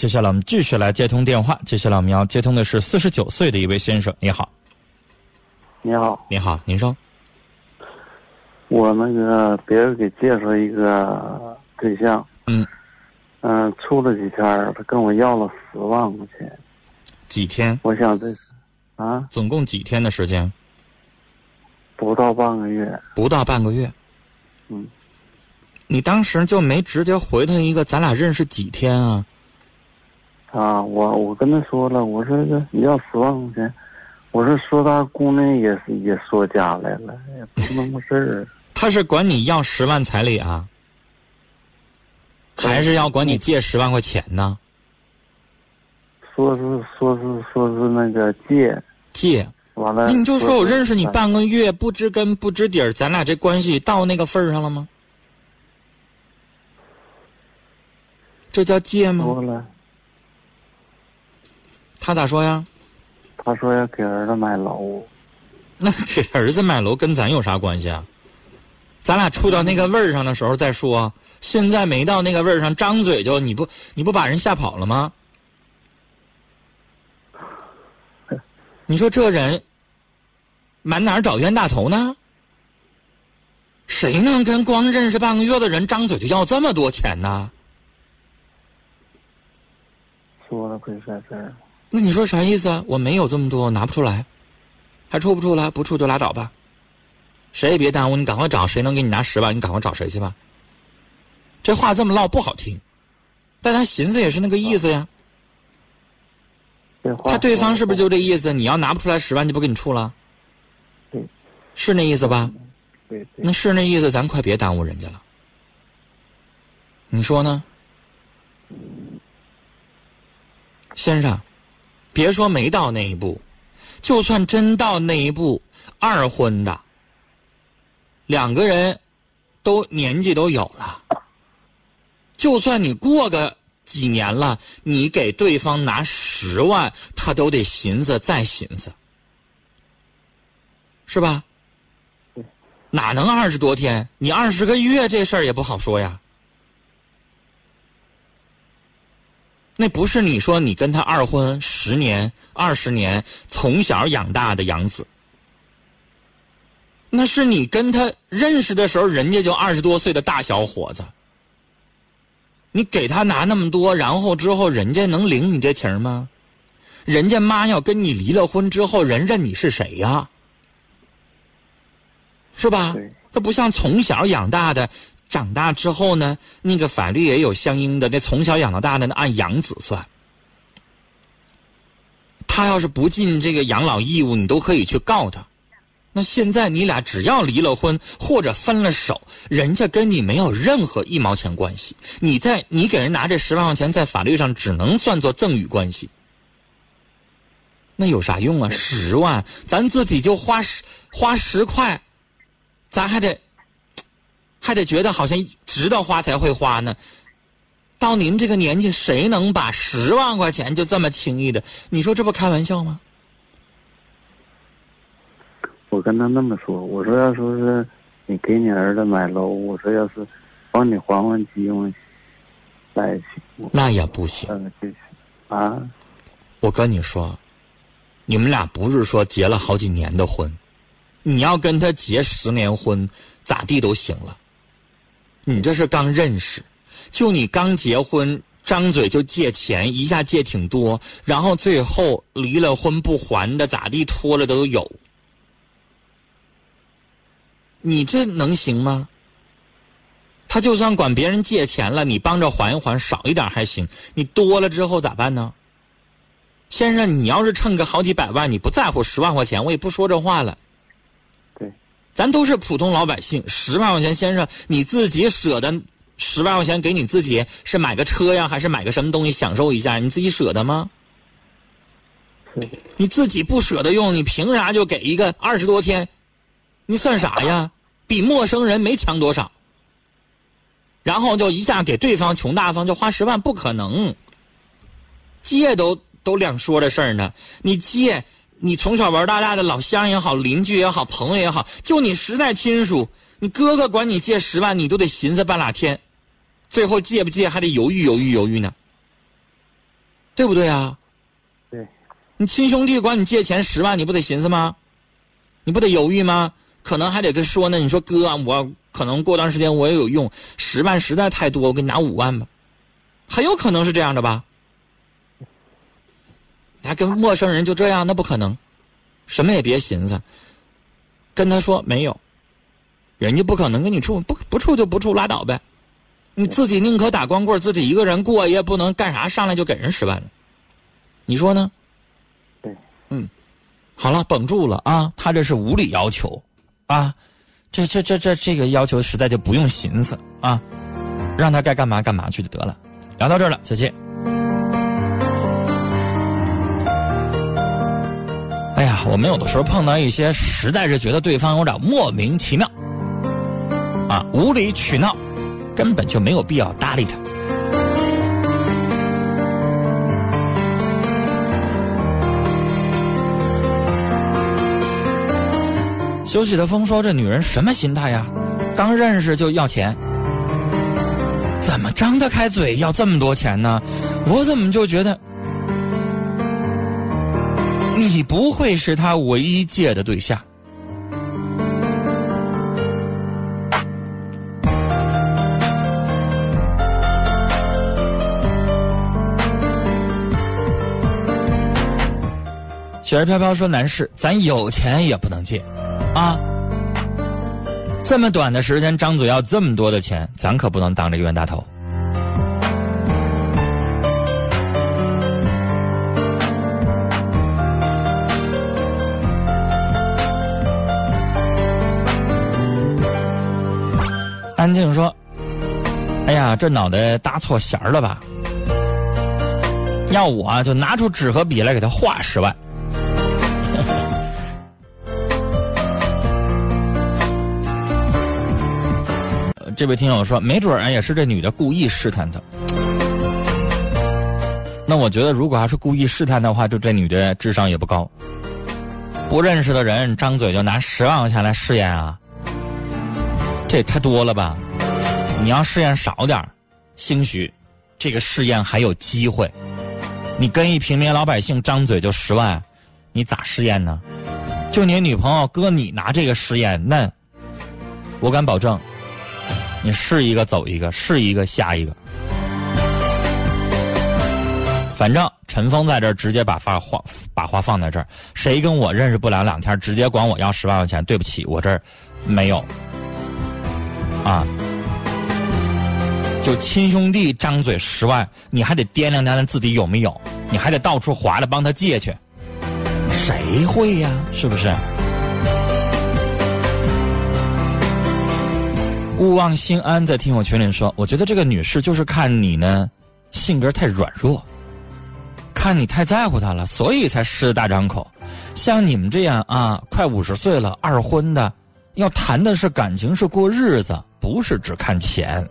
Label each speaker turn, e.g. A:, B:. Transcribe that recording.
A: 接下来我们继续来接通电话。接下来我们要接通的是四十九岁的一位先生，你好，
B: 你好，
A: 你好，您说，
B: 我那个别人给介绍一个对象，
A: 嗯
B: 嗯、处了几天，他跟我要了十万块钱，
A: 几天？
B: 我想这是啊，
A: 总共几天的时间？
B: 不到半个月，
A: 不到半个月。
B: 嗯，
A: 你当时就没直接回他一个，咱俩认识几天啊？
B: 啊，我我跟他说了，我说这你要十万块钱，我说说他姑娘也是也说家来了，也不是那么事儿，
A: 他是管你要十万彩礼啊，还是要管你借十万块钱呢？
B: 说是说是说是那个借，
A: 借，
B: 完了，
A: 你就说我认识你
B: 半。
A: 半个月，不知根不知底儿，咱俩这关系到那个份儿上了吗？这叫借吗？
B: 说了，
A: 他咋说呀？
B: 他说要给儿子买楼，
A: 那给儿子买楼跟咱有啥关系啊？咱俩处到那个味儿上的时候再说。现在没到那个味儿上，张嘴就你不你不把人吓跑了吗？你说这人满哪儿找冤大头呢？谁能跟光认识半个月的人张嘴就要这么多钱呢？
B: 说了不是在这儿，
A: 那你说啥意思啊？我没有这么多，我拿不出来，还处不处了？不处就拉倒吧，谁也别耽误，你赶快找谁能给你拿十万，你赶快找谁去吧。这话这么唠不好听，但他寻思也是那个意思呀。他对方是不是就这意思？你要拿不出来十万，就不给你处了？
B: 对，
A: 是那意思吧？
B: 对对
A: 那是那意思，咱快别耽误人家了。你说呢，先生？别说没到那一步，就算真到那一步，二婚的，两个人都年纪都有了，就算你过个几年了，你给对方拿十万，他都得寻思再寻思，是吧？哪能二十多天？你二十个月这事儿也不好说呀。那不是你说你跟他二婚十年、二十年，从小养大的养子，那是你跟他认识的时候，人家就二十多岁的大小伙子。你给他拿那么多，然后之后人家能领你这情儿吗？人家妈要跟你离了婚之后，人认你是谁呀？是吧？他不像从小养大的，长大之后呢，那个法律也有相应的。那从小养到大的，那按养子算。他要是不尽这个养老义务，你都可以去告他。那现在你俩只要离了婚或者分了手，人家跟你没有任何一毛钱关系。你在你给人拿这十万块钱，在法律上只能算作赠与关系。那有啥用啊？十万，咱自己就花十花十块，咱还得还得觉得好像值得花才会花呢。到您这个年纪，谁能把十万块钱就这么轻易的？你说这不开玩笑吗？
B: 我跟他那么说，我说要说是你给你儿子买楼，我说要是帮你还还机用在一起，
A: 那也不行。
B: 啊，
A: 我跟你说，你们俩不是说结了好几年的婚，你要跟他结十年婚，咋地都行了。你这是刚认识，就你刚结婚，张嘴就借钱，一下借挺多，然后最后离了婚不还的，咋地拖了都有。你这能行吗？他就算管别人借钱了，你帮着还一还，少一点还行，你多了之后咋办呢？先生，你要是趁个好几百万，你不在乎十万块钱，我也不说这话了。咱都是普通老百姓，十万块钱，先生你自己舍得十万块钱给你自己，是买个车呀，还是买个什么东西享受一下？你自己舍得吗？你自己不舍得用，你凭啥就给一个二十多天？你算啥呀？比陌生人没强多少。然后就一下给对方穷大方，就花十万，不可能。借都都两说的事儿呢，你借，你从小玩到大的老乡也好，邻居也好，朋友也好，就你实在亲属，你哥哥管你借十万，你都得寻思半拉天，最后借不借还得犹豫犹豫犹豫呢。对不对啊？
B: 对。
A: 你亲兄弟管你借钱十万，你不得寻思吗？你不得犹豫吗？可能还得跟说呢。你说哥，我可能过段时间我也有用，十万实在太多，我给你拿五万吧。很有可能是这样的吧？还跟陌生人就这样，那不可能。什么也别寻思，跟他说没有，人家不可能跟你处，不不处就不处，拉倒呗。你自己宁可打光棍，自己一个人过，也不能干啥上来就给人十万了。你说呢？
B: 对，
A: 嗯，好了，绷住了啊！他这是无理要求啊，这这这这这个要求实在就不用寻思啊，让他该干嘛干嘛去就得了。聊到这儿了，再见。我们有的时候碰到一些，实在是觉得对方有点莫名其妙，啊，无理取闹，根本就没有必要搭理他。休息的风说：“这女人什么心态呀？刚认识就要钱，怎么张得开嘴要这么多钱呢？我怎么就觉得……”你不会是他唯一借的对象。雪儿飘飘说：“男士，咱有钱也不能借，啊！这么短的时间张嘴要这么多的钱，咱可不能当着冤大头。”安静说：“哎呀，这脑袋搭错弦儿了吧？要我就拿出纸和笔来给他画十万。”这位听友说：“没准儿也是这女的故意试探他。”那我觉得，如果要是故意试探的话，就这女的智商也不高。不认识的人张嘴就拿十万块钱来试验啊！这也太多了吧！你要试验少点兴许这个试验还有机会。你跟一平民老百姓张嘴就十万，你咋试验呢？就你女朋友搁你拿这个试验，那我敢保证，你试一个走一个，试一个下一个。反正陈峰在这儿直接把话话把话放在这儿，谁跟我认识不了两天，直接管我要十万块钱，对不起，我这儿没有。啊！就亲兄弟张嘴十万，你还得掂量掂量自己有没有，你还得到处划拉帮他借去，谁会呀？是不是？勿忘心安在听友群里说，我觉得这个女士就是看你呢，性格太软弱，看你太在乎她了，所以才狮子大张口。像你们这样啊，快五十岁了，二婚的。要谈的是感情，是过日子，不是只看钱。